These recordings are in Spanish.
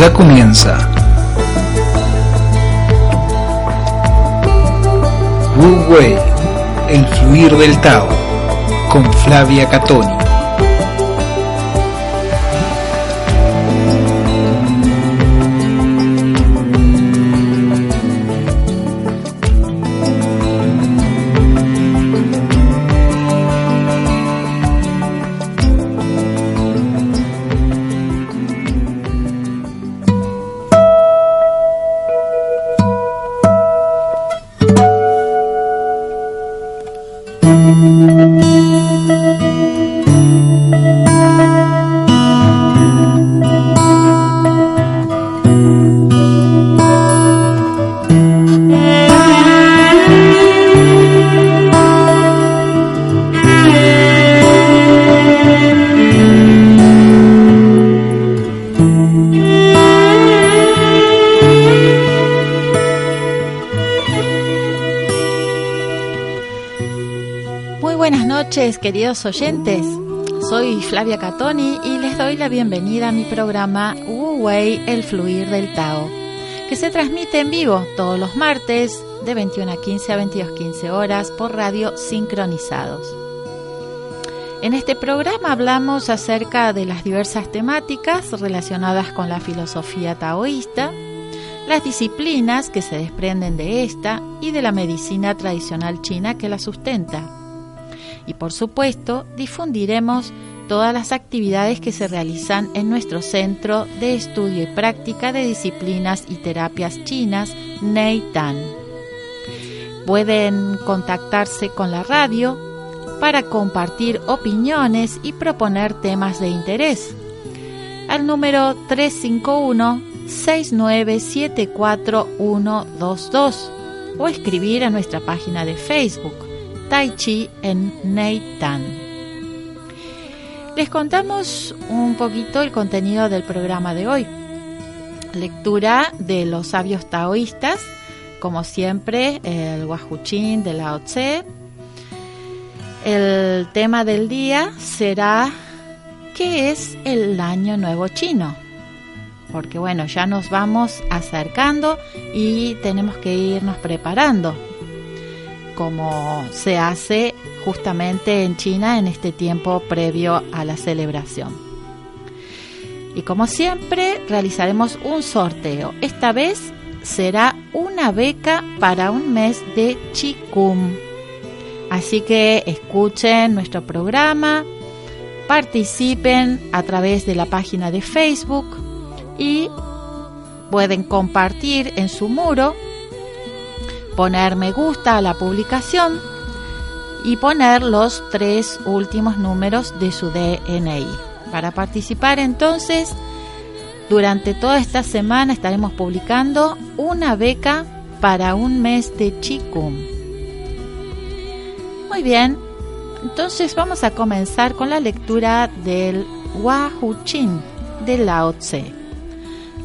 ya comienza. Wu Wei, el fluir del Tao, con Flavia Catoni. Oyentes. Soy Flavia Catoni y les doy la bienvenida a mi programa Wu Wei, el fluir del Tao, que se transmite en vivo todos los martes de 21 a 15 a 22 15 horas por radio sincronizados. En este programa hablamos acerca de las diversas temáticas relacionadas con la filosofía taoísta, las disciplinas que se desprenden de esta y de la medicina tradicional china que la sustenta y por supuesto difundiremos todas las actividades que se realizan en nuestro Centro de Estudio y Práctica de Disciplinas y Terapias Chinas, Neitan. Pueden contactarse con la radio para compartir opiniones y proponer temas de interés. Al número 351 6974122 o escribir a nuestra página de Facebook Tai Chi en Neitan. Les contamos un poquito el contenido del programa de hoy. Lectura de los sabios taoístas, como siempre, el Huajuchín de Lao Tse. El tema del día será ¿qué es el año nuevo chino? Porque bueno, ya nos vamos acercando y tenemos que irnos preparando como se hace justamente en China en este tiempo previo a la celebración. Y como siempre, realizaremos un sorteo. Esta vez será una beca para un mes de Chikung. Así que escuchen nuestro programa, participen a través de la página de Facebook y pueden compartir en su muro poner me gusta a la publicación y poner los tres últimos números de su DNI. Para participar entonces, durante toda esta semana estaremos publicando una beca para un mes de Chikung. Muy bien, entonces vamos a comenzar con la lectura del Hu Chin de Lao Tse.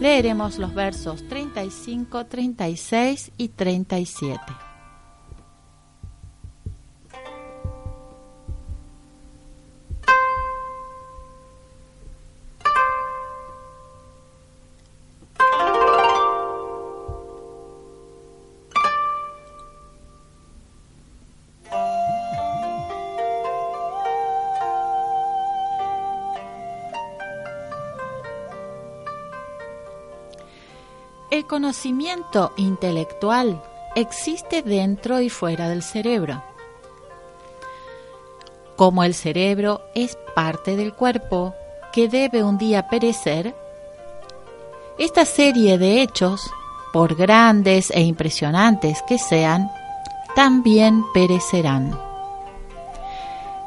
Leeremos los versos 35, 36 y 37. El conocimiento intelectual existe dentro y fuera del cerebro. Como el cerebro es parte del cuerpo que debe un día perecer, esta serie de hechos, por grandes e impresionantes que sean, también perecerán.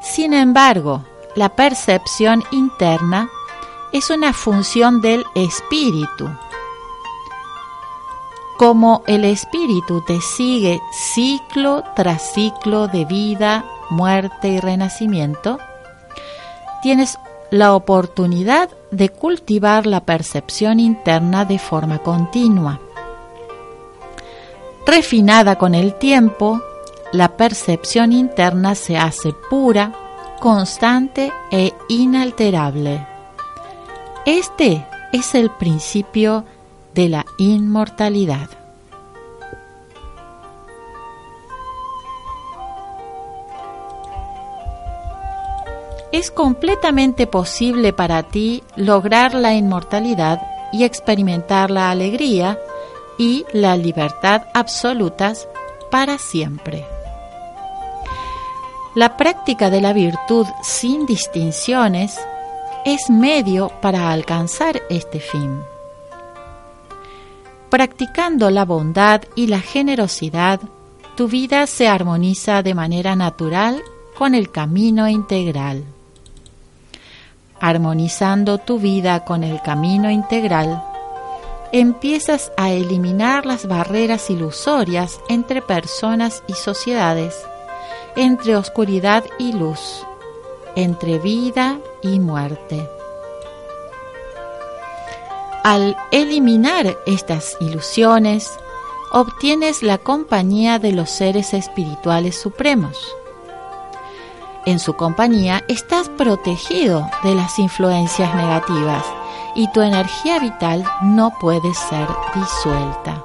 Sin embargo, la percepción interna es una función del espíritu como el espíritu te sigue ciclo tras ciclo de vida, muerte y renacimiento, tienes la oportunidad de cultivar la percepción interna de forma continua. Refinada con el tiempo, la percepción interna se hace pura, constante e inalterable. Este es el principio de la inmortalidad. Es completamente posible para ti lograr la inmortalidad y experimentar la alegría y la libertad absolutas para siempre. La práctica de la virtud sin distinciones es medio para alcanzar este fin. Practicando la bondad y la generosidad, tu vida se armoniza de manera natural con el camino integral. Armonizando tu vida con el camino integral, empiezas a eliminar las barreras ilusorias entre personas y sociedades, entre oscuridad y luz, entre vida y muerte. Al eliminar estas ilusiones, obtienes la compañía de los seres espirituales supremos. En su compañía estás protegido de las influencias negativas y tu energía vital no puede ser disuelta.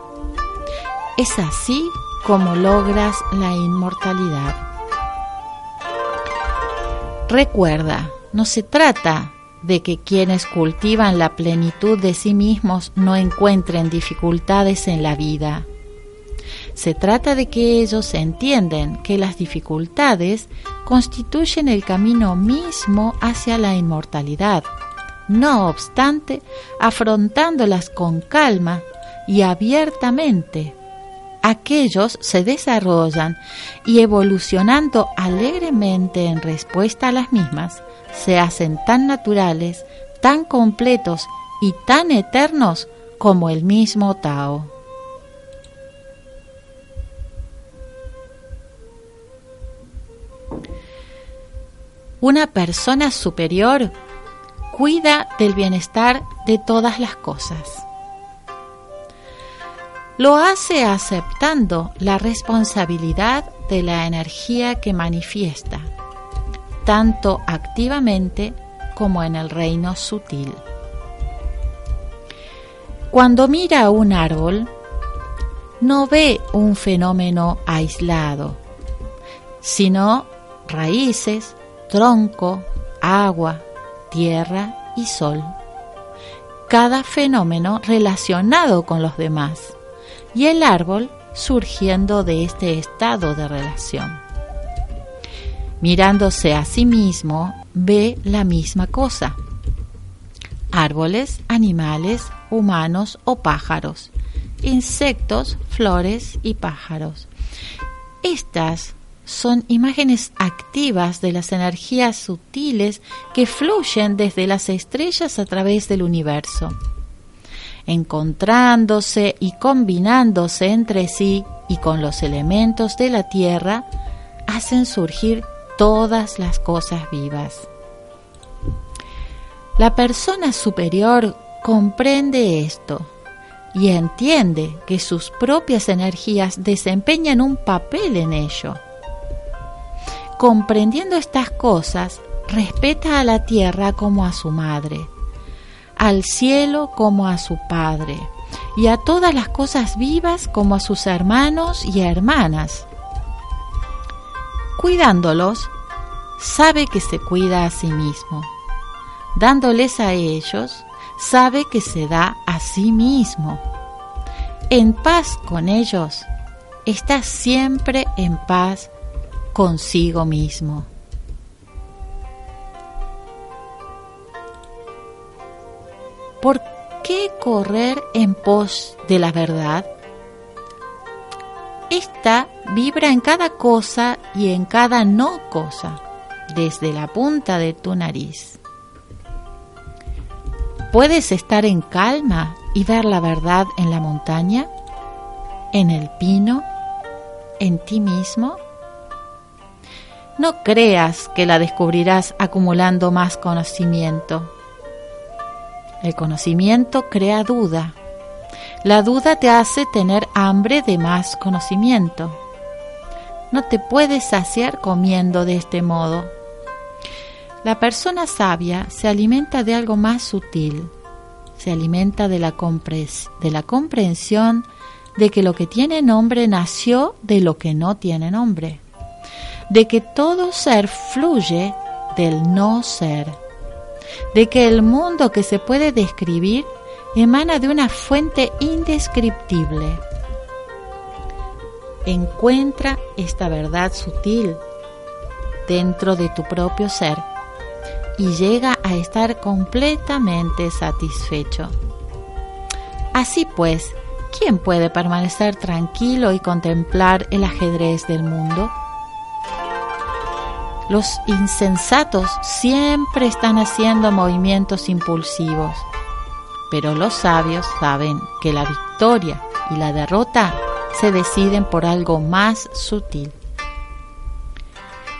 Es así como logras la inmortalidad. Recuerda, no se trata de que quienes cultivan la plenitud de sí mismos no encuentren dificultades en la vida. Se trata de que ellos entienden que las dificultades constituyen el camino mismo hacia la inmortalidad. No obstante, afrontándolas con calma y abiertamente, aquellos se desarrollan y evolucionando alegremente en respuesta a las mismas, se hacen tan naturales, tan completos y tan eternos como el mismo Tao. Una persona superior cuida del bienestar de todas las cosas. Lo hace aceptando la responsabilidad de la energía que manifiesta tanto activamente como en el reino sutil. Cuando mira un árbol, no ve un fenómeno aislado, sino raíces, tronco, agua, tierra y sol. Cada fenómeno relacionado con los demás y el árbol surgiendo de este estado de relación mirándose a sí mismo, ve la misma cosa. Árboles, animales, humanos o pájaros, insectos, flores y pájaros. Estas son imágenes activas de las energías sutiles que fluyen desde las estrellas a través del universo. Encontrándose y combinándose entre sí y con los elementos de la Tierra, hacen surgir todas las cosas vivas. La persona superior comprende esto y entiende que sus propias energías desempeñan un papel en ello. Comprendiendo estas cosas, respeta a la tierra como a su madre, al cielo como a su padre, y a todas las cosas vivas como a sus hermanos y hermanas cuidándolos, sabe que se cuida a sí mismo. Dándoles a ellos, sabe que se da a sí mismo. En paz con ellos, está siempre en paz consigo mismo. ¿Por qué correr en pos de la verdad? Esta vibra en cada cosa y en cada no cosa, desde la punta de tu nariz. ¿Puedes estar en calma y ver la verdad en la montaña? ¿En el pino? ¿En ti mismo? No creas que la descubrirás acumulando más conocimiento. El conocimiento crea duda la duda te hace tener hambre de más conocimiento. No te puedes saciar comiendo de este modo. La persona sabia se alimenta de algo más sutil, se alimenta de la, de la comprensión de que lo que tiene nombre nació de lo que no tiene nombre, de que todo ser fluye del no ser, de que el mundo que se puede describir emana de una fuente indescriptible. Encuentra esta verdad sutil dentro de tu propio ser y llega a estar completamente satisfecho. Así pues, ¿quién puede permanecer tranquilo y contemplar el ajedrez del mundo? Los insensatos siempre están haciendo movimientos impulsivos, pero los sabios saben que la victoria y la derrota se deciden por algo más sutil.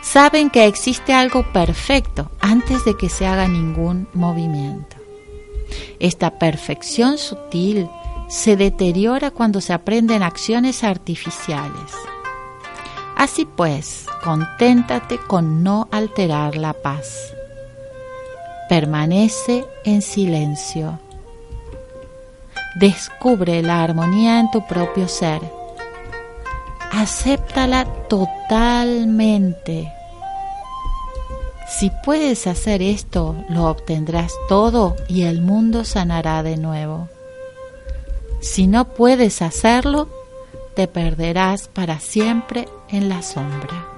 Saben que existe algo perfecto antes de que se haga ningún movimiento. Esta perfección sutil se deteriora cuando se aprenden acciones artificiales. Así pues, conténtate con no alterar la paz. Permanece en silencio. Descubre la armonía en tu propio ser. Acéptala totalmente. Si puedes hacer esto, lo obtendrás todo y el mundo sanará de nuevo. Si no puedes hacerlo, te perderás para siempre en la sombra.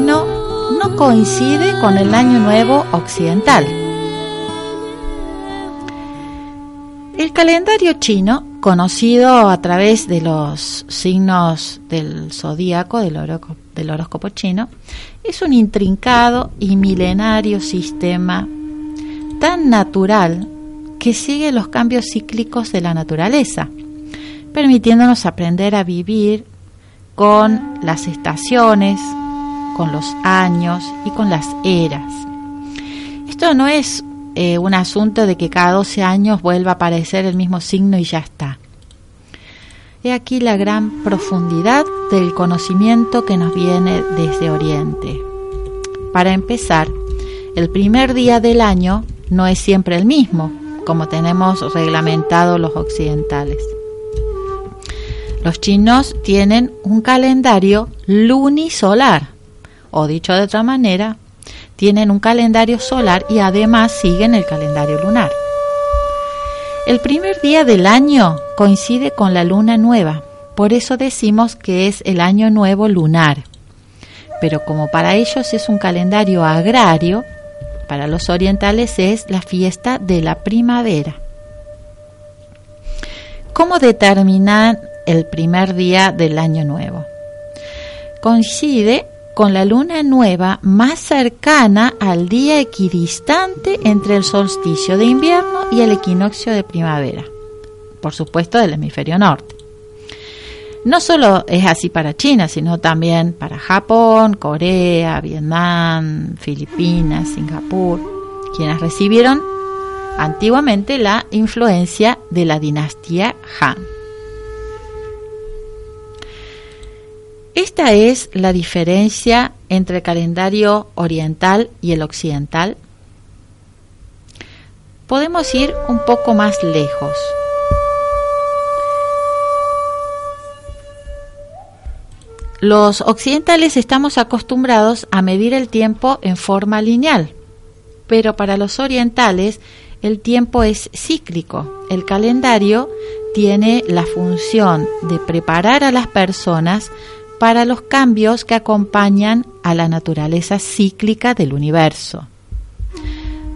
No coincide con el Año Nuevo Occidental? El calendario chino, conocido a través de los signos del zodíaco, del horóscopo chino, es un intrincado y milenario sistema tan natural que sigue los cambios cíclicos de la naturaleza, permitiéndonos aprender a vivir con las estaciones, con los años y con las eras. Esto no es eh, un asunto de que cada 12 años vuelva a aparecer el mismo signo y ya está. He aquí la gran profundidad del conocimiento que nos viene desde Oriente. Para empezar, el primer día del año no es siempre el mismo, como tenemos reglamentado los occidentales. Los chinos tienen un calendario lunisolar, o dicho de otra manera, tienen un calendario solar y además siguen el calendario lunar. El primer día del año coincide con la luna nueva, por eso decimos que es el año nuevo lunar. Pero como para ellos es un calendario agrario, para los orientales es la fiesta de la primavera. ¿Cómo determinar el primer día del año nuevo? Coincide con la luna nueva más cercana al día equidistante entre el solsticio de invierno y el equinoccio de primavera, por supuesto del hemisferio norte. No solo es así para China, sino también para Japón, Corea, Vietnam, Filipinas, Singapur, quienes recibieron antiguamente la influencia de la dinastía Han. Esta es la diferencia entre el calendario oriental y el occidental. Podemos ir un poco más lejos. Los occidentales estamos acostumbrados a medir el tiempo en forma lineal, pero para los orientales el tiempo es cíclico. El calendario tiene la función de preparar a las personas para los cambios que acompañan a la naturaleza cíclica del universo.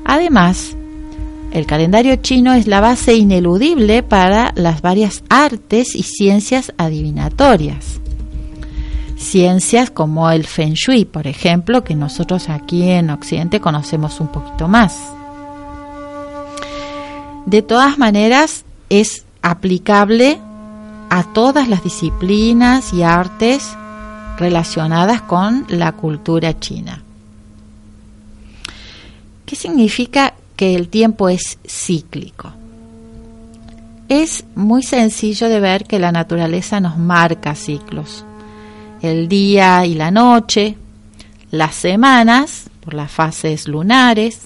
Además, el calendario chino es la base ineludible para las varias artes y ciencias adivinatorias. Ciencias como el Feng Shui, por ejemplo, que nosotros aquí en Occidente conocemos un poquito más. De todas maneras, es aplicable a todas las disciplinas y artes relacionadas con la cultura china. ¿Qué significa que el tiempo es cíclico? Es muy sencillo de ver que la naturaleza nos marca ciclos. El día y la noche, las semanas, por las fases lunares,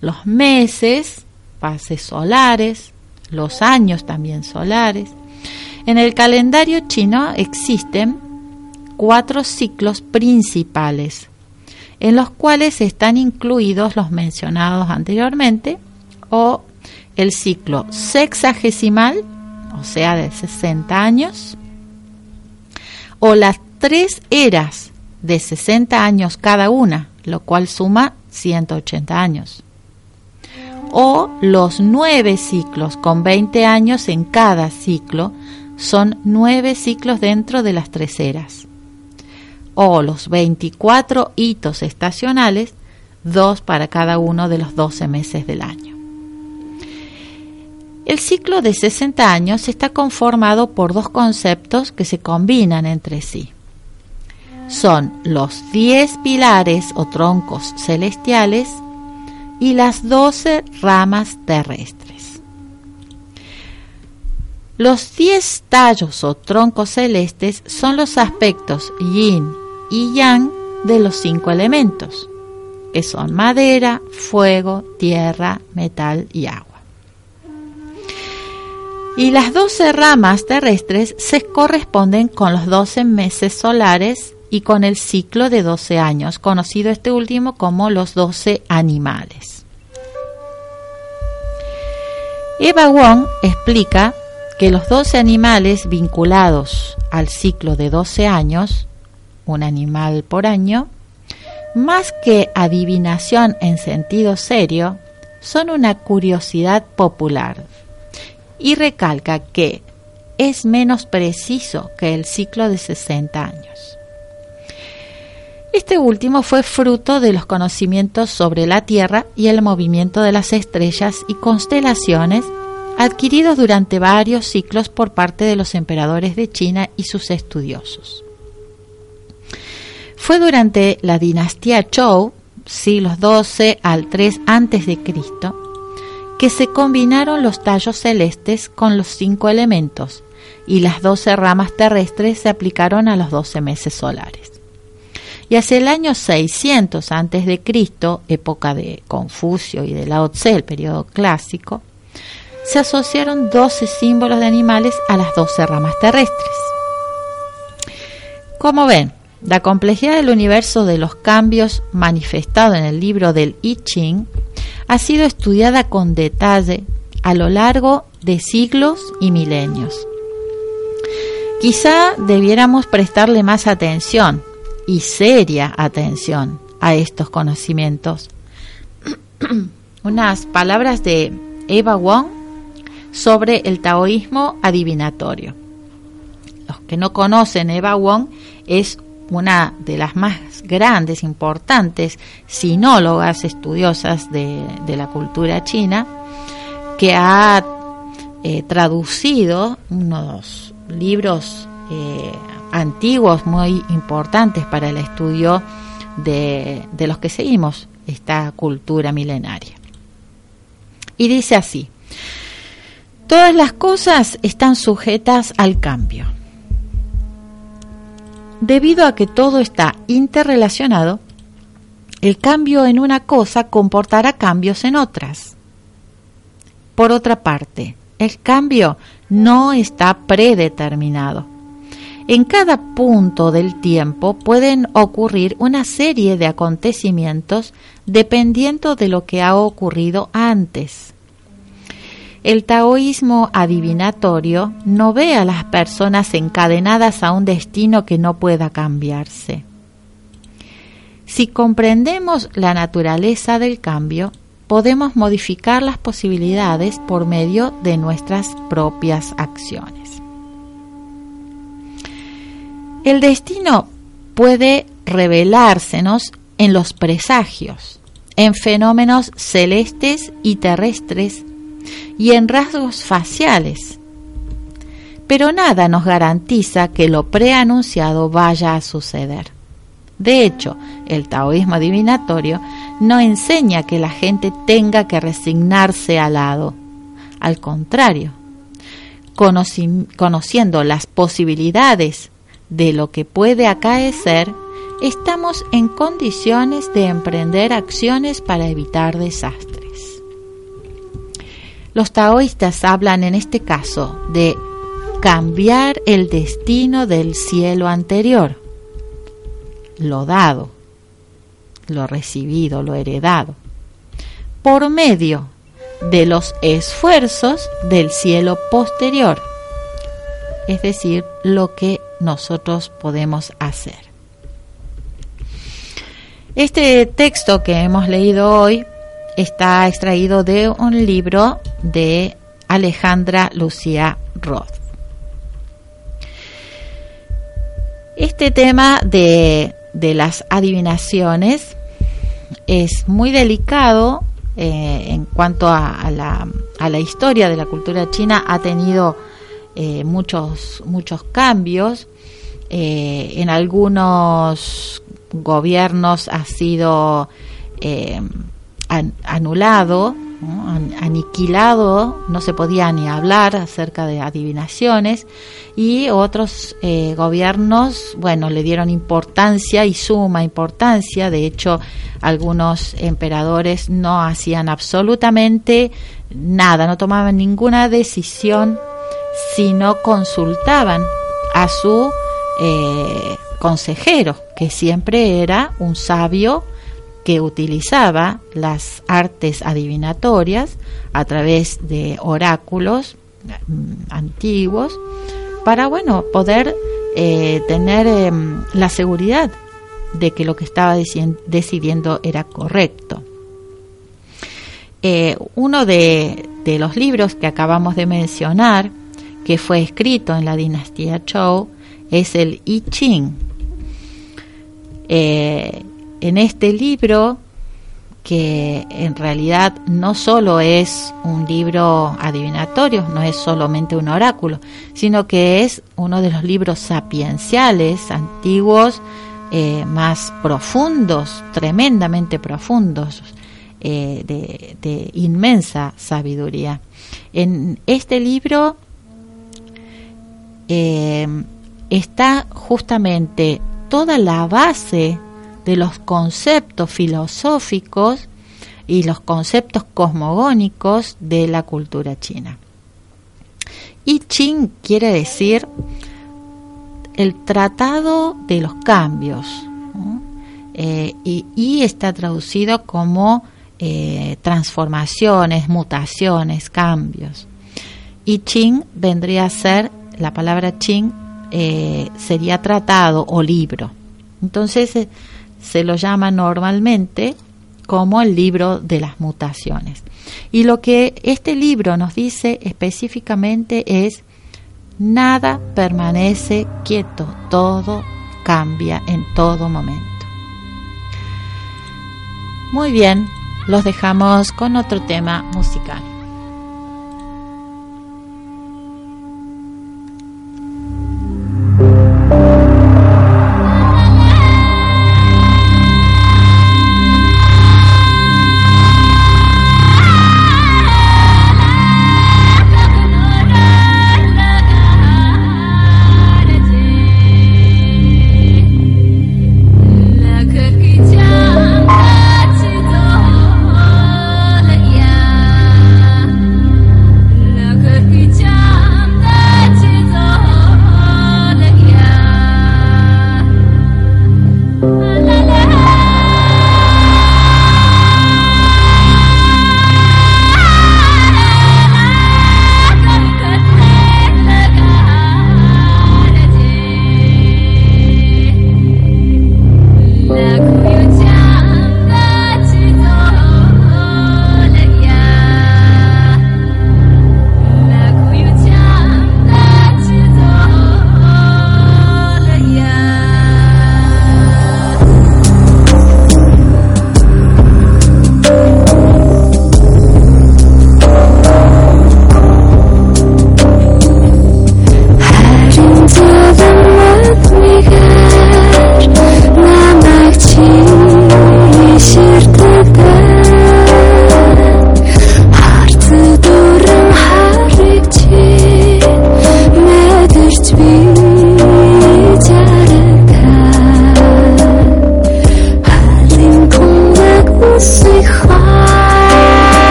los meses, fases solares, los años también solares, en el calendario chino existen cuatro ciclos principales, en los cuales están incluidos los mencionados anteriormente, o el ciclo sexagesimal, o sea, de 60 años, o las tres eras de 60 años cada una, lo cual suma 180 años, o los nueve ciclos con 20 años en cada ciclo, son nueve ciclos dentro de las tres eras. O los 24 hitos estacionales, dos para cada uno de los 12 meses del año. El ciclo de 60 años está conformado por dos conceptos que se combinan entre sí. Son los 10 pilares o troncos celestiales y las 12 ramas terrestres. Los diez tallos o troncos celestes son los aspectos yin y yang de los cinco elementos, que son madera, fuego, tierra, metal y agua. Y las doce ramas terrestres se corresponden con los doce meses solares y con el ciclo de 12 años, conocido este último como los 12 animales. Eva Wong explica que los 12 animales vinculados al ciclo de 12 años, un animal por año, más que adivinación en sentido serio, son una curiosidad popular y recalca que es menos preciso que el ciclo de 60 años. Este último fue fruto de los conocimientos sobre la Tierra y el movimiento de las estrellas y constelaciones adquiridos durante varios ciclos por parte de los emperadores de China y sus estudiosos. Fue durante la dinastía Zhou, siglos XII al 3 a.C., que se combinaron los tallos celestes con los cinco elementos y las doce ramas terrestres se aplicaron a los doce meses solares. Y hacia el año 600 a.C., época de Confucio y de Lao Tse, el periodo clásico, se asociaron doce símbolos de animales a las doce ramas terrestres. Como ven, la complejidad del universo de los cambios manifestado en el libro del I Ching ha sido estudiada con detalle a lo largo de siglos y milenios. Quizá debiéramos prestarle más atención y seria atención a estos conocimientos. Unas palabras de Eva Wong sobre el taoísmo adivinatorio. Los que no conocen Eva Wong es una de las más grandes, importantes sinólogas estudiosas de, la cultura china, que ha eh, traducido unos libros eh, antiguos muy importantes para el estudio de, de los que seguimos esta cultura milenaria. Y dice así, todas las cosas están sujetas al cambio Debido a que todo está interrelacionado, el cambio en una cosa comportará cambios en otras. Por otra parte, el cambio no está predeterminado. En cada punto del tiempo pueden ocurrir una serie de acontecimientos dependiendo de lo que ha ocurrido antes. El taoísmo adivinatorio no ve a las personas encadenadas a un destino que no pueda cambiarse. Si comprendemos la naturaleza del cambio, podemos modificar las posibilidades por medio de nuestras propias acciones. El destino puede revelársenos en los presagios, en fenómenos celestes y terrestres y en rasgos faciales. Pero nada nos garantiza que lo preanunciado vaya a suceder. De hecho, el taoísmo adivinatorio no enseña que la gente tenga que resignarse al lado. Al contrario, conociendo las posibilidades de lo que puede acaecer, estamos en condiciones de emprender acciones para evitar desastres. Los taoístas hablan en este caso de cambiar el destino del cielo anterior, lo dado, lo recibido, lo heredado, por medio de los esfuerzos del cielo posterior, es decir, lo que nosotros podemos hacer. Este texto que hemos leído hoy está extraído de un libro de Alejandra Lucía Roth. Este tema de, las adivinaciones es muy delicado eh, en cuanto a, la, historia de la cultura china. Ha tenido eh, muchos, muchos cambios. Eh, en algunos gobiernos ha sido anulado, aniquilado, no se podía ni hablar acerca de adivinaciones y otros eh, gobiernos, bueno, le dieron importancia y suma importancia, de hecho algunos emperadores no hacían absolutamente nada, no tomaban ninguna decisión si no consultaban a su eh, consejero, que siempre era un sabio que utilizaba las artes adivinatorias a través de oráculos mm, antiguos para bueno poder eh, tener em, la seguridad de que lo que estaba decidiendo era correcto. Eh, uno de, los libros que acabamos de mencionar, que fue escrito en la dinastía Zhou, es el I Ching. Eh, en este libro, que en realidad no solo es un libro adivinatorio, no es solamente un oráculo, sino que es uno de los libros sapienciales antiguos eh, más profundos, tremendamente profundos, eh, de, inmensa sabiduría. En este libro eh, está justamente toda la base de los conceptos filosóficos y los conceptos cosmogónicos de la cultura china. I Ching quiere decir el tratado de los cambios eh, y, está traducido como eh, transformaciones, mutaciones, cambios. Y Ching vendría a ser, la palabra Ching eh, sería tratado o libro. Entonces se lo llama normalmente como el libro de las mutaciones. Y lo que este libro nos dice específicamente es Nada permanece quieto, todo cambia en todo momento. Muy bien, los dejamos con otro tema musical.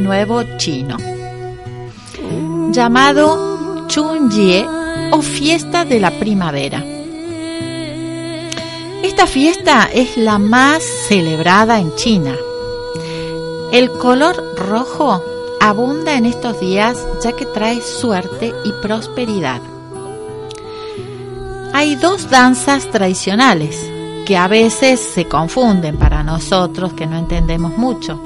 Nuevo chino, llamado Chunjie o Fiesta de la Primavera. Esta fiesta es la más celebrada en China. El color rojo abunda en estos días ya que trae suerte y prosperidad. Hay dos danzas tradicionales que a veces se confunden para nosotros que no entendemos mucho,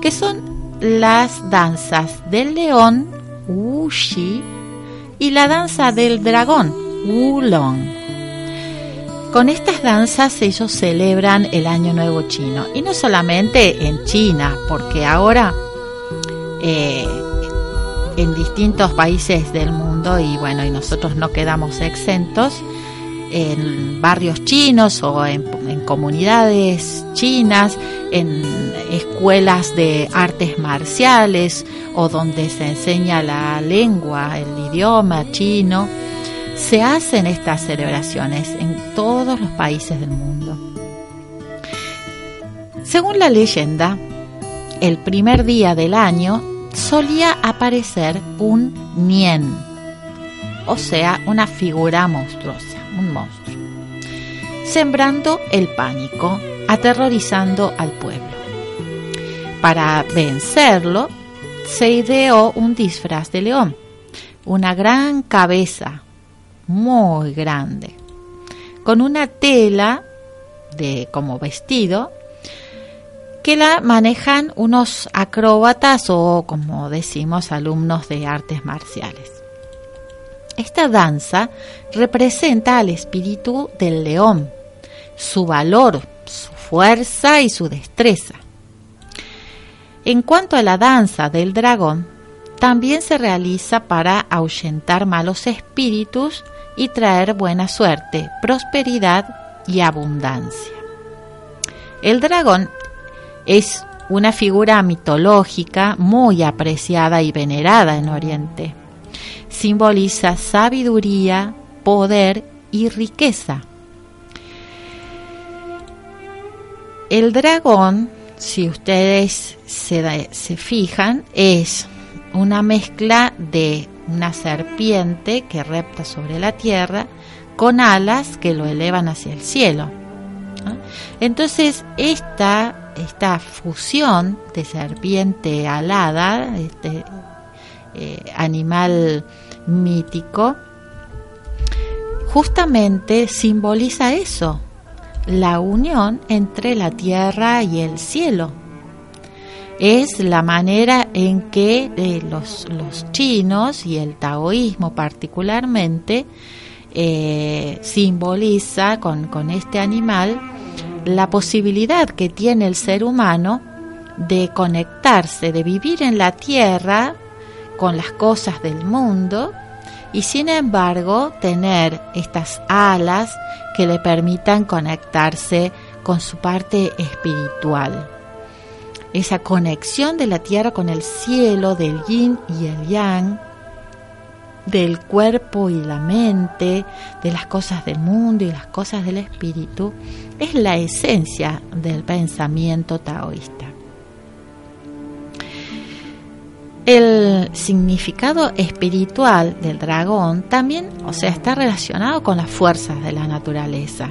que son las danzas del león, Wuxi, y la danza del dragón, Wulong. Con estas danzas ellos celebran el Año Nuevo Chino y no solamente en China, porque ahora eh, en distintos países del mundo y bueno, y nosotros no quedamos exentos en barrios chinos o en, comunidades chinas, en escuelas de artes marciales o donde se enseña la lengua, el idioma chino se hacen estas celebraciones en todos los países del mundo. Según la leyenda, el primer día del año solía aparecer un nien, o sea, una figura monstruosa, un monstruo, sembrando el pánico, aterrorizando al pueblo. Para vencerlo, se ideó un disfraz de león, una gran cabeza muy grande, con una tela de como vestido que la manejan unos acróbatas o como decimos alumnos de artes marciales. Esta danza representa al espíritu del león, su valor, su fuerza y su destreza. En cuanto a la danza del dragón, también se realiza para ahuyentar malos espíritus y traer buena suerte, prosperidad y abundancia. El dragón es una figura mitológica muy apreciada y venerada en Oriente. Simboliza sabiduría, poder y riqueza. El dragón, si ustedes se, fijan, es una mezcla de una serpiente que repta sobre la tierra con alas que lo elevan hacia el cielo. Entonces, esta, esta fusión de serpiente alada, este eh, animal mítico, justamente simboliza eso, la unión entre la tierra y el cielo. Es la manera en que eh, los, los, chinos y el taoísmo particularmente eh, simboliza con, con este animal la posibilidad que tiene el ser humano de conectarse, de vivir en la tierra con las cosas del mundo y sin embargo tener estas alas que le permitan conectarse con su parte espiritual esa conexión de la tierra con el cielo, del yin y el yang, del cuerpo y la mente, de las cosas del mundo y las cosas del espíritu, es la esencia del pensamiento taoísta. El significado espiritual del dragón también, o sea, está relacionado con las fuerzas de la naturaleza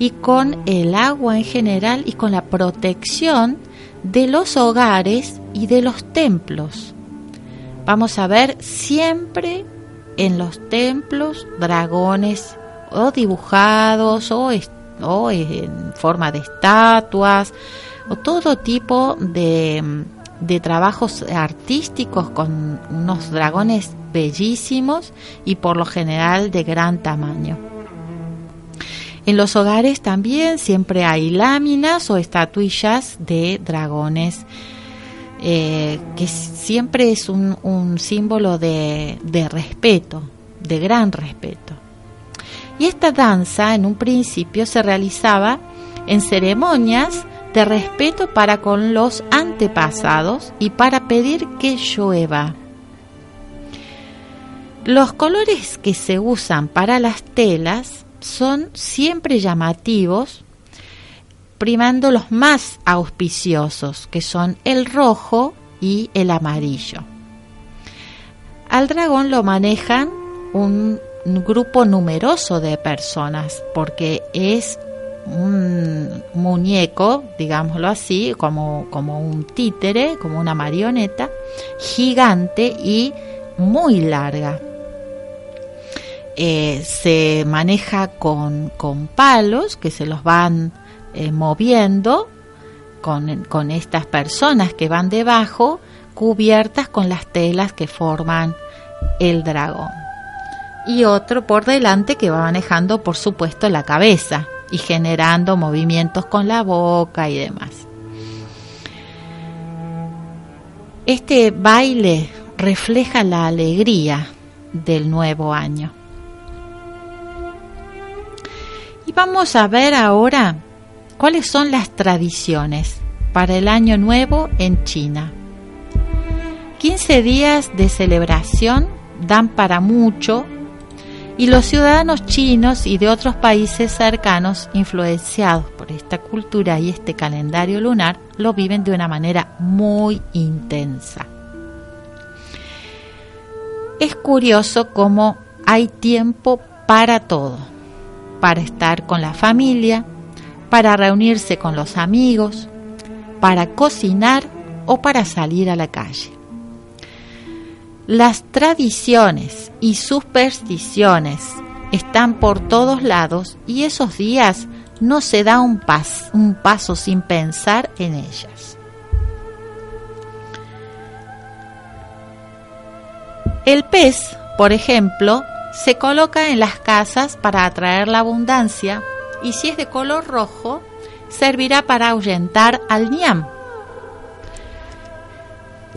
y con el agua en general y con la protección de los hogares y de los templos. Vamos a ver siempre en los templos dragones o dibujados o, o en forma de estatuas o todo tipo de, de trabajos artísticos con unos dragones bellísimos y por lo general de gran tamaño. En los hogares también siempre hay láminas o estatuillas de dragones, eh, que siempre es un, símbolo de, de respeto, de gran respeto. Y esta danza en un principio se realizaba en ceremonias de respeto para con los antepasados y para pedir que llueva. Los colores que se usan para las telas son siempre llamativos primando los más auspiciosos, que son el rojo y el amarillo. Al dragón lo manejan un grupo numeroso de personas porque es un muñeco, digámoslo así, como, como un títere, como una marioneta, gigante y muy larga. Eh, se maneja con, con, palos que se los van eh, moviendo con, con estas personas que van debajo cubiertas con las telas que forman el dragón. Y otro por delante que va manejando, por supuesto, la cabeza y generando movimientos con la boca y demás. Este baile refleja la alegría del nuevo año. Y vamos a ver ahora cuáles son las tradiciones para el año nuevo en China. 15 días de celebración dan para mucho y los ciudadanos chinos y de otros países cercanos influenciados por esta cultura y este calendario lunar lo viven de una manera muy intensa. Es curioso cómo hay tiempo para todo, para estar con la familia, para reunirse con los amigos, para cocinar o para salir a la calle. Las tradiciones y supersticiones están por todos lados y esos días no se da un, paso sin pensar en ellas. El pez, por ejemplo, se coloca en las casas para atraer la abundancia y si es de color rojo, servirá para ahuyentar al ñam.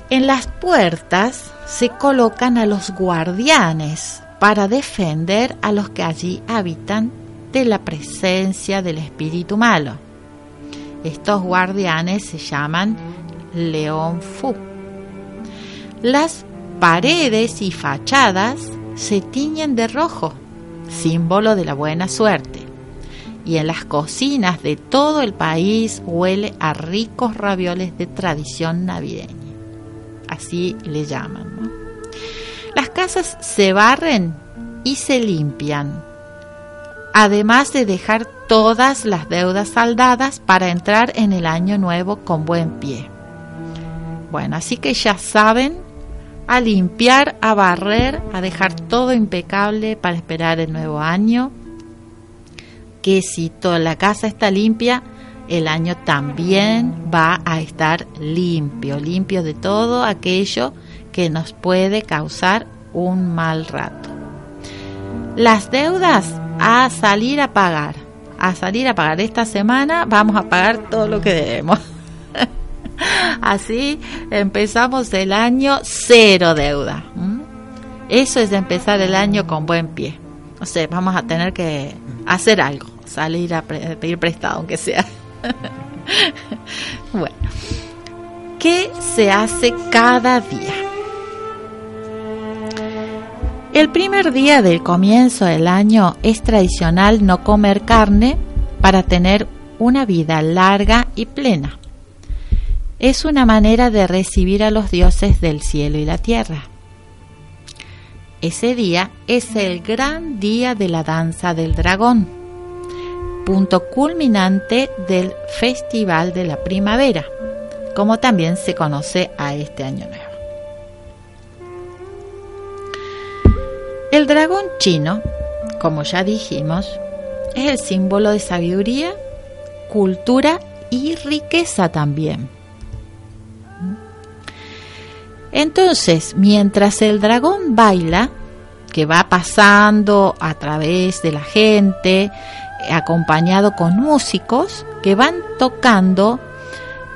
En las puertas se colocan a los guardianes para defender a los que allí habitan de la presencia del espíritu malo. Estos guardianes se llaman León Fu. Las paredes y fachadas se tiñen de rojo, símbolo de la buena suerte. Y en las cocinas de todo el país huele a ricos ravioles de tradición navideña así le llaman. Casas se barren y se limpian, además de dejar todas las deudas saldadas para entrar en el año nuevo con buen pie. Bueno, así que ya saben, a limpiar, a barrer, a dejar todo impecable para esperar el nuevo año, que si toda la casa está limpia, el año también va a estar limpio, limpio de todo aquello que nos puede causar un mal rato. Las deudas a salir a pagar, a salir a pagar esta semana, vamos a pagar todo lo que debemos. Así empezamos el año cero deuda. Eso es empezar el año con buen pie. O sea, vamos a tener que hacer algo, salir a pedir prestado, aunque sea. bueno, ¿qué se hace cada día? El primer día del comienzo del año es tradicional no comer carne para tener una vida larga y plena. Es una manera de recibir a los dioses del cielo y la tierra. Ese día es el gran día de la danza del dragón punto culminante del Festival de la Primavera, como también se conoce a este año nuevo. El dragón chino, como ya dijimos, es el símbolo de sabiduría, cultura y riqueza también. Entonces, mientras el dragón baila, que va pasando a través de la gente, acompañado con músicos que van tocando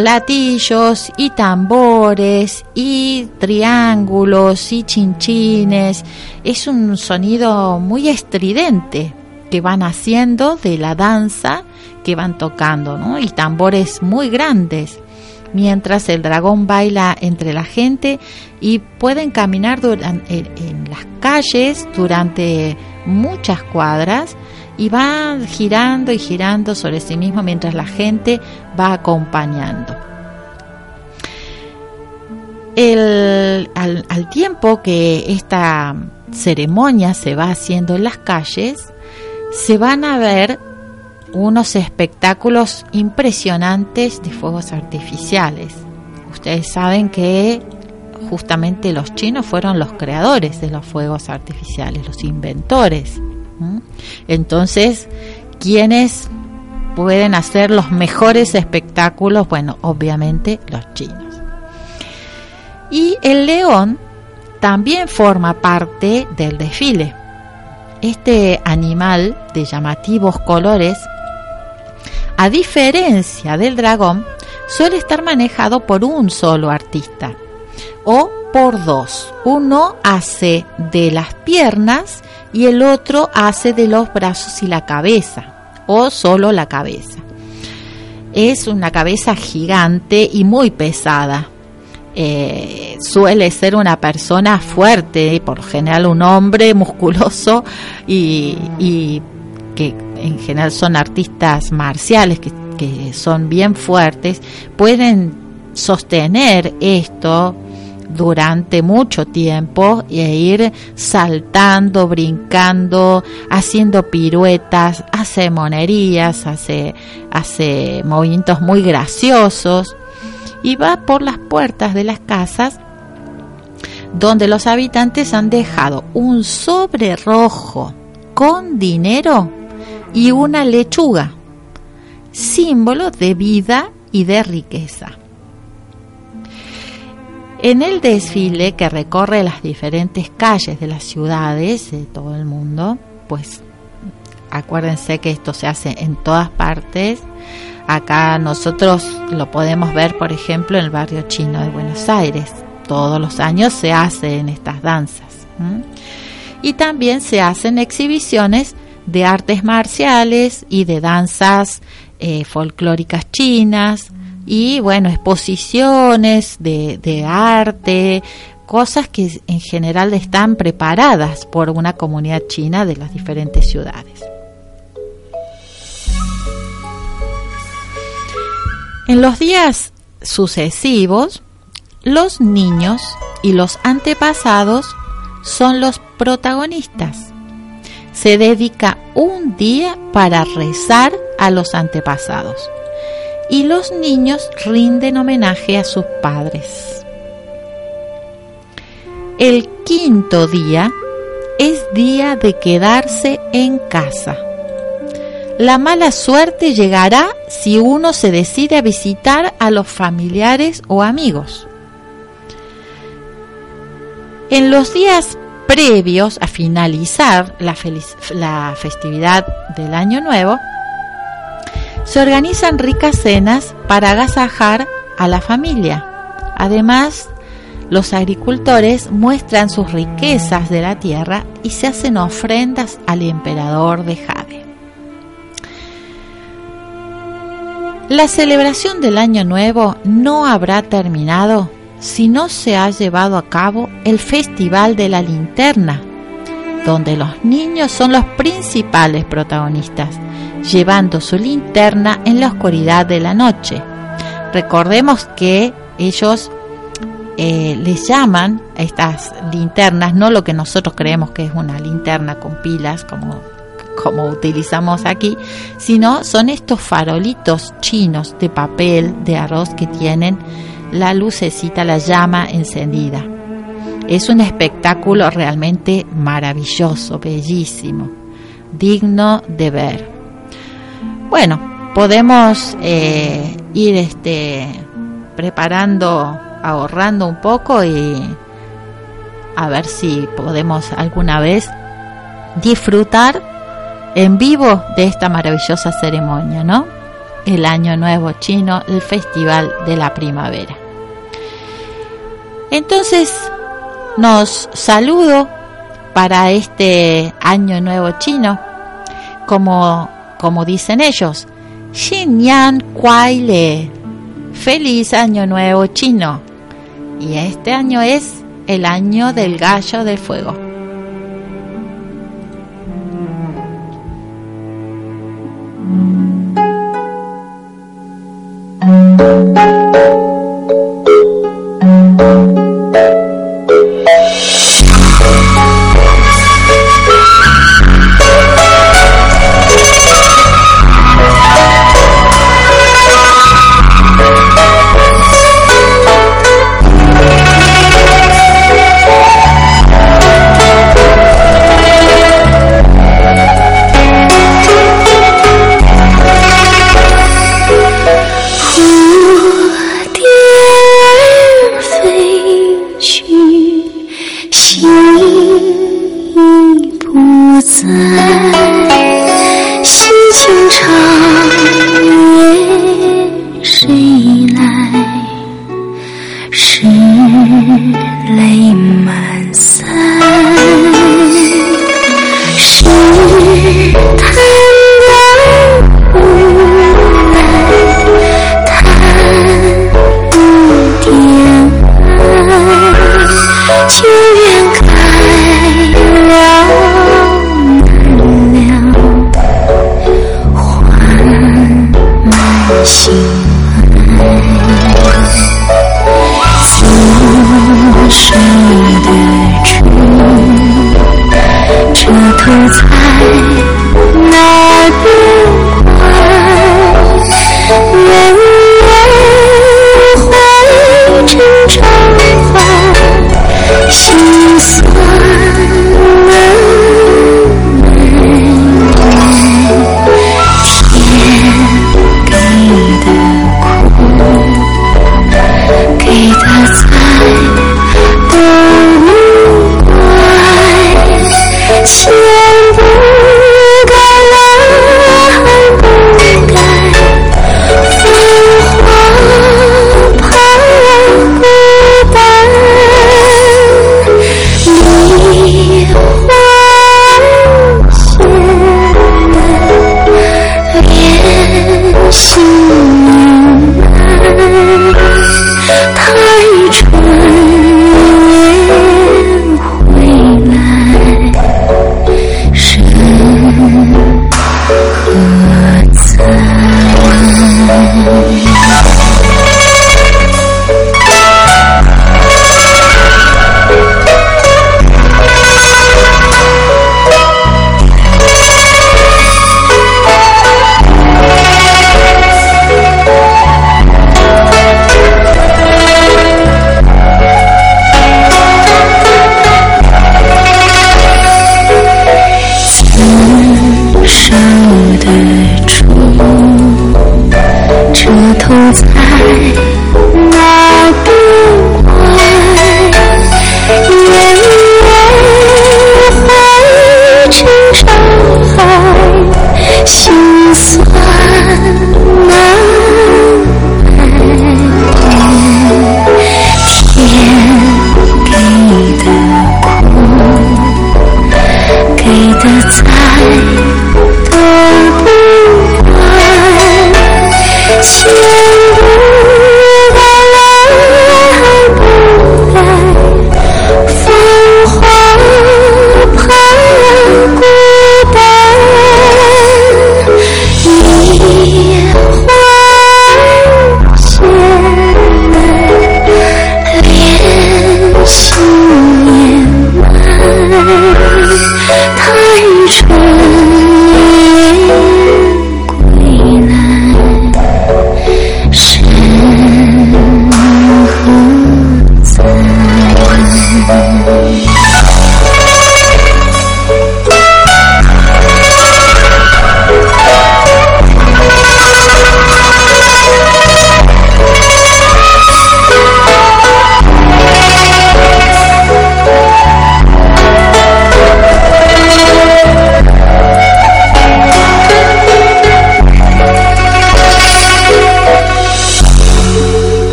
platillos y tambores y triángulos y chinchines. Es un sonido muy estridente que van haciendo de la danza que van tocando, ¿no? Y tambores muy grandes. Mientras el dragón baila entre la gente y pueden caminar en las calles durante muchas cuadras y va girando y girando sobre sí mismo mientras la gente va acompañando. al, al tiempo que esta ceremonia se va haciendo en las calles, se van a ver unos espectáculos impresionantes de fuegos artificiales. Ustedes saben que justamente los chinos fueron los creadores de los fuegos artificiales, los inventores. Entonces, ¿quiénes pueden hacer los mejores espectáculos? Bueno, obviamente los chinos. Y el león también forma parte del desfile. Este animal de llamativos colores, a diferencia del dragón, suele estar manejado por un solo artista o por dos. Uno hace de las piernas y el otro hace de los brazos y la cabeza o solo la cabeza. Es una cabeza gigante y muy pesada. Eh, suele ser una persona fuerte, por general un hombre musculoso y, que en general son artistas marciales que son bien fuertes pueden sostener esto durante mucho tiempo e ir saltando, brincando, haciendo piruetas, hace monerías, hace, hace movimientos muy graciosos y va por las puertas de las casas donde los habitantes han dejado un sobre rojo con dinero y una lechuga símbolo de vida y de riqueza. En el desfile que recorre las diferentes calles de las ciudades de todo el mundo, pues acuérdense que esto se hace en todas partes. Acá nosotros lo podemos ver, por ejemplo, en el barrio chino de Buenos Aires. Todos los años se hacen estas danzas. Y también se hacen exhibiciones de artes marciales y de danzas eh, folclóricas chinas y bueno, exposiciones de, de arte, cosas que en general están preparadas por una comunidad china de las diferentes ciudades. En los días sucesivos, los niños y los antepasados son los protagonistas se dedica un día para rezar a los antepasados y los niños rinden homenaje a sus padres. El quinto día es día de quedarse en casa. La mala suerte llegará si uno se decide a visitar a los familiares o amigos. En los días previos a finalizar la, festividad del Año Nuevo, se organizan ricas cenas para agasajar a la familia. Además, los agricultores muestran sus riquezas de la tierra y se hacen ofrendas al emperador de Jade. La celebración del Año Nuevo no habrá terminado si no se ha llevado a cabo el Festival de la Linterna, donde los niños son los principales protagonistas, llevando su linterna en la oscuridad de la noche. Recordemos que ellos eh, les llaman a estas linternas, no lo que nosotros creemos que es una linterna con pilas, como, como utilizamos aquí, sino son estos farolitos chinos de papel, de arroz que tienen la lucecita, la llama encendida. Es un espectáculo realmente maravilloso, bellísimo, digno de ver. Bueno, podemos eh, ir este, preparando, ahorrando un poco y a ver si podemos alguna vez disfrutar en vivo de esta maravillosa ceremonia, ¿no? El Año Nuevo Chino, el Festival de la Primavera. Entonces, nos saludo para este Año Nuevo Chino, como, como dicen ellos, Yan Kuai Le, feliz Año Nuevo Chino. Y este año es el año del gallo del fuego.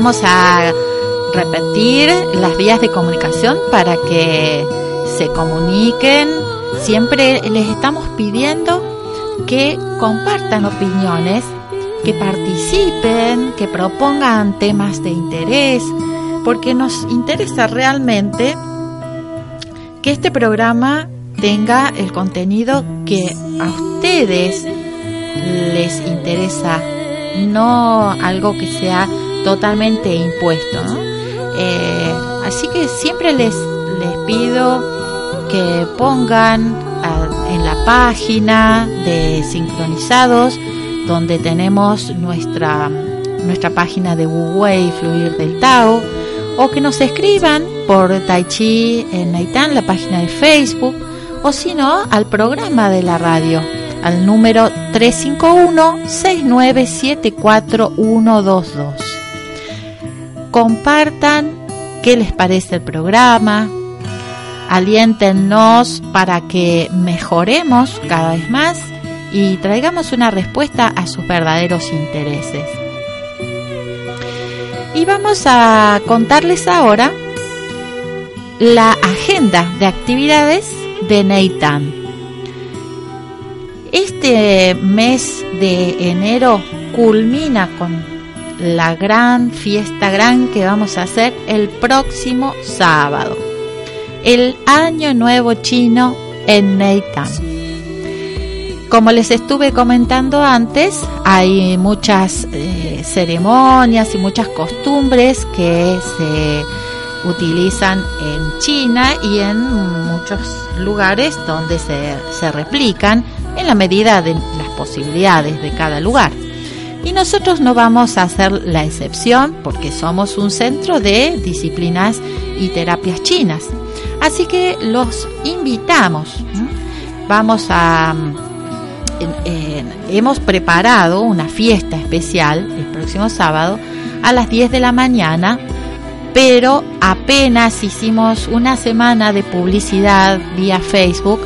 Vamos a repetir las vías de comunicación para que se comuniquen. Siempre les estamos pidiendo que compartan opiniones, que participen, que propongan temas de interés, porque nos interesa realmente que este programa tenga el contenido que a ustedes les interesa, no algo que sea totalmente impuesto. Eh, así que siempre les, les pido que pongan en la página de sincronizados donde tenemos nuestra, nuestra página de Wu Fluir del Tao, o que nos escriban por Tai Chi en Naitán, la página de Facebook, o si no, al programa de la radio, al número 351-6974-122. Compartan qué les parece el programa, aliéntenos para que mejoremos cada vez más y traigamos una respuesta a sus verdaderos intereses. Y vamos a contarles ahora la agenda de actividades de Neitan. Este mes de enero culmina con la gran fiesta gran que vamos a hacer el próximo sábado. El Año Nuevo Chino en Neitan. Como les estuve comentando antes, hay muchas eh, ceremonias y muchas costumbres que se utilizan en China y en muchos lugares donde se, se replican en la medida de las posibilidades de cada lugar. Y nosotros no vamos a hacer la excepción porque somos un centro de disciplinas y terapias chinas. Así que los invitamos. Vamos a hemos preparado una fiesta especial el próximo sábado a las 10 de la mañana, pero apenas hicimos una semana de publicidad vía Facebook,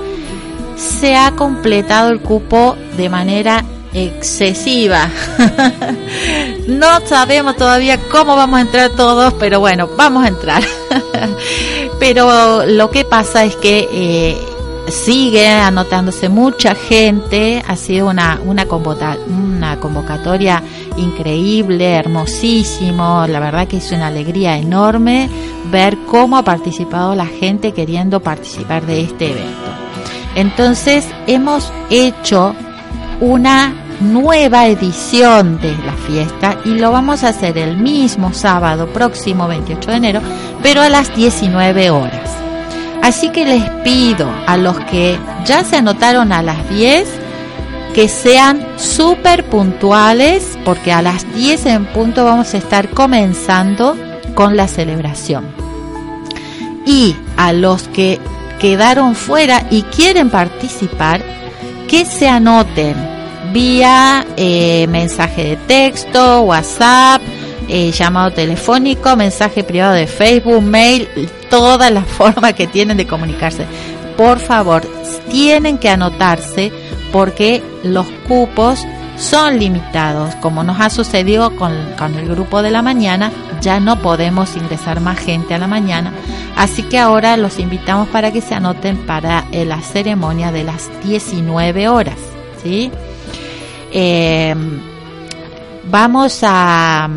se ha completado el cupo de manera excesiva. no sabemos todavía cómo vamos a entrar todos, pero bueno, vamos a entrar. pero lo que pasa es que eh, sigue anotándose mucha gente, ha sido una, una, una convocatoria increíble, hermosísimo, la verdad que es una alegría enorme ver cómo ha participado la gente queriendo participar de este evento. Entonces hemos hecho una nueva edición de la fiesta y lo vamos a hacer el mismo sábado próximo 28 de enero, pero a las 19 horas. Así que les pido a los que ya se anotaron a las 10 que sean súper puntuales porque a las 10 en punto vamos a estar comenzando con la celebración. Y a los que quedaron fuera y quieren participar, que se anoten vía eh, mensaje de texto, WhatsApp, eh, llamado telefónico, mensaje privado de Facebook, mail, todas las formas que tienen de comunicarse. Por favor, tienen que anotarse porque los cupos son limitados. Como nos ha sucedido con, con, el grupo de la mañana, ya no podemos ingresar más gente a la mañana. Así que ahora los invitamos para que se anoten para eh, la ceremonia de las 19 horas. ¿sí? Eh, vamos a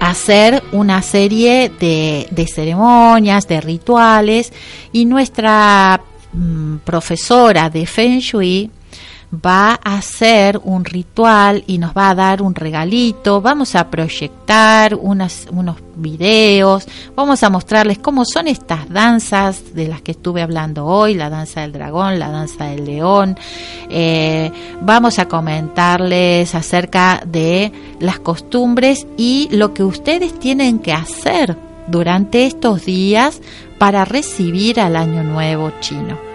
hacer una serie de, ceremonias, de rituales y nuestra mm, profesora de Feng Shui va a hacer un ritual y nos va a dar un regalito, vamos a proyectar unas, unos videos, vamos a mostrarles cómo son estas danzas de las que estuve hablando hoy, la danza del dragón, la danza del león, eh, vamos a comentarles acerca de las costumbres y lo que ustedes tienen que hacer durante estos días para recibir al año nuevo chino.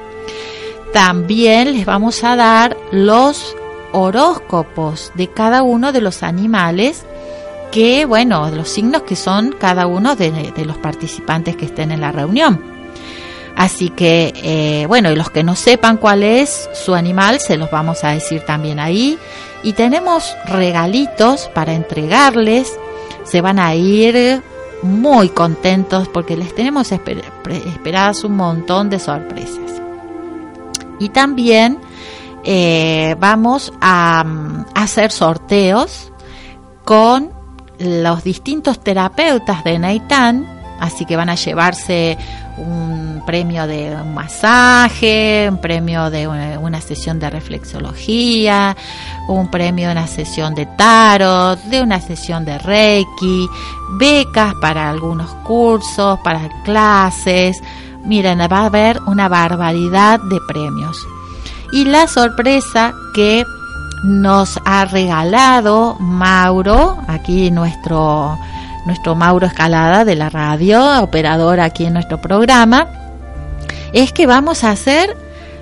También les vamos a dar los horóscopos de cada uno de los animales que, bueno, los signos que son cada uno de, los participantes que estén en la reunión. Así que, eh, bueno, y los que no sepan cuál es su animal, se los vamos a decir también ahí. Y tenemos regalitos para entregarles. Se van a ir muy contentos porque les tenemos esperadas un montón de sorpresas. Y también eh, vamos a, mm, hacer sorteos con los distintos terapeutas de Neitan así que van a llevarse un premio de un masaje, un premio de una, una sesión de reflexología, un premio de una sesión de tarot, de una sesión de reiki, becas para algunos cursos, para clases. Miren, va a haber una barbaridad de premios. Y la sorpresa que nos ha regalado Mauro, aquí nuestro, nuestro Mauro Escalada de la radio, operador aquí en nuestro programa, es que vamos a hacer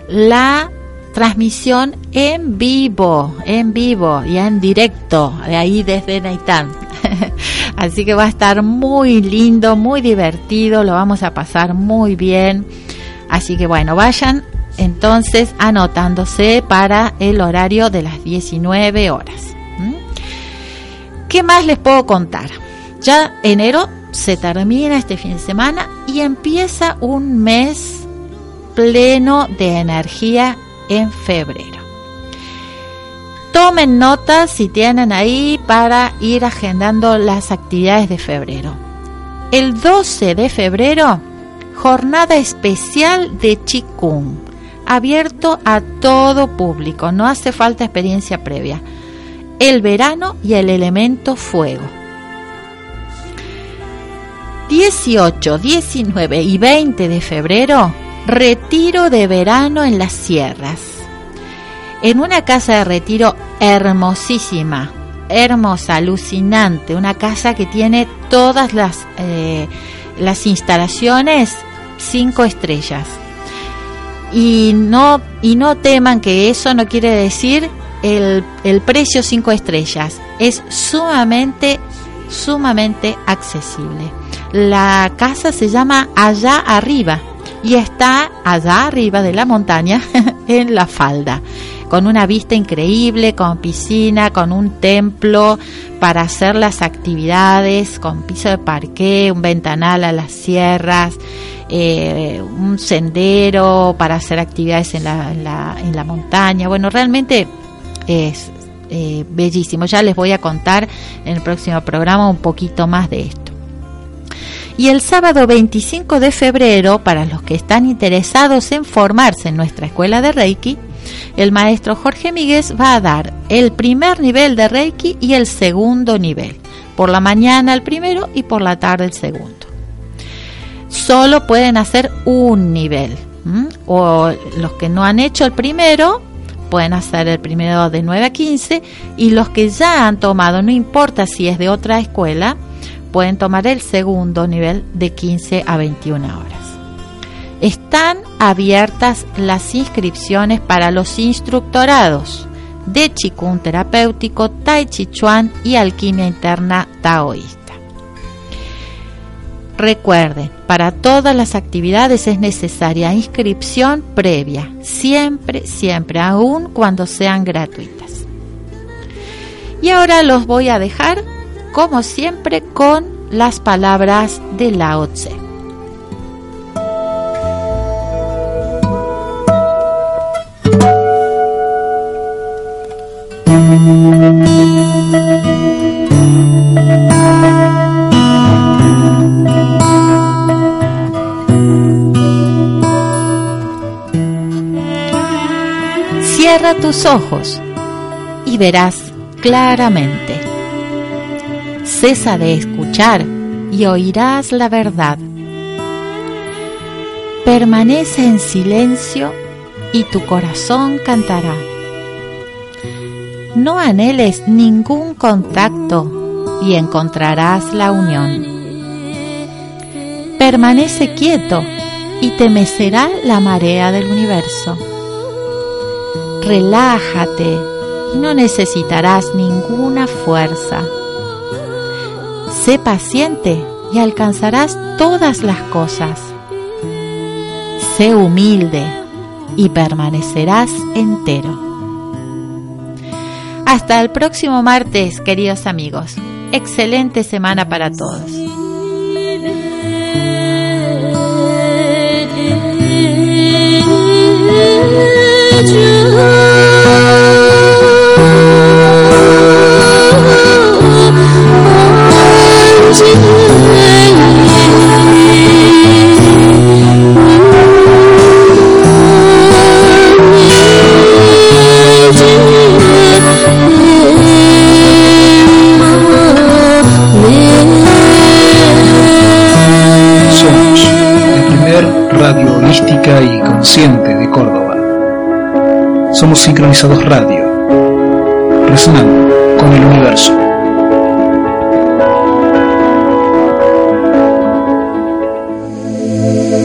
la transmisión en vivo, en vivo y en directo, de ahí desde Naitán. Así que va a estar muy lindo, muy divertido, lo vamos a pasar muy bien. Así que bueno, vayan entonces anotándose para el horario de las 19 horas. ¿Mm? ¿Qué más les puedo contar? Ya enero se termina este fin de semana y empieza un mes pleno de energía en febrero. Tomen notas si tienen ahí para ir agendando las actividades de febrero. El 12 de febrero, jornada especial de Chikung abierto a todo público, no hace falta experiencia previa. El verano y el elemento fuego. 18, 19 y 20 de febrero, retiro de verano en las sierras. En una casa de retiro hermosísima, hermosa, alucinante, una casa que tiene todas las, eh, las instalaciones cinco estrellas y no, y no teman que eso no quiere decir el, el precio 5 estrellas. Es sumamente, sumamente accesible. La casa se llama Allá Arriba y está allá arriba de la montaña en la falda con una vista increíble, con piscina, con un templo para hacer las actividades, con piso de parqué, un ventanal a las sierras, eh, un sendero para hacer actividades en la, en la, montaña. Bueno, realmente es eh, bellísimo. Ya les voy a contar en el próximo programa un poquito más de esto. Y el sábado 25 de febrero, para los que están interesados en formarse en nuestra escuela de Reiki, el maestro Jorge Míguez va a dar el primer nivel de Reiki y el segundo nivel. Por la mañana el primero y por la tarde el segundo solo pueden hacer un nivel. O los que no han hecho el primero, pueden hacer el primero de 9 a 15 y los que ya han tomado, no importa si es de otra escuela, pueden tomar el segundo nivel de 15 a 21 horas. Están abiertas las inscripciones para los instructorados de Chikun terapéutico, Tai Chi Chuan y alquimia interna taoísta. Recuerden, para todas las actividades es necesaria inscripción previa, siempre, siempre, aun cuando sean gratuitas. Y ahora los voy a dejar, como siempre, con las palabras de Lao Tse. Cierra tus ojos y verás claramente. Cesa de escuchar y oirás la verdad. Permanece en silencio y tu corazón cantará. No anheles ningún contacto y encontrarás la unión. Permanece quieto y te mecerá la marea del universo relájate y no necesitarás ninguna fuerza. Sé paciente y alcanzarás todas las cosas. Sé humilde y permanecerás entero. Hasta el próximo martes, queridos amigos. Excelente semana para todos. radio holística y consciente de Córdoba. Somos Sincronizados Radio, resonando con el universo.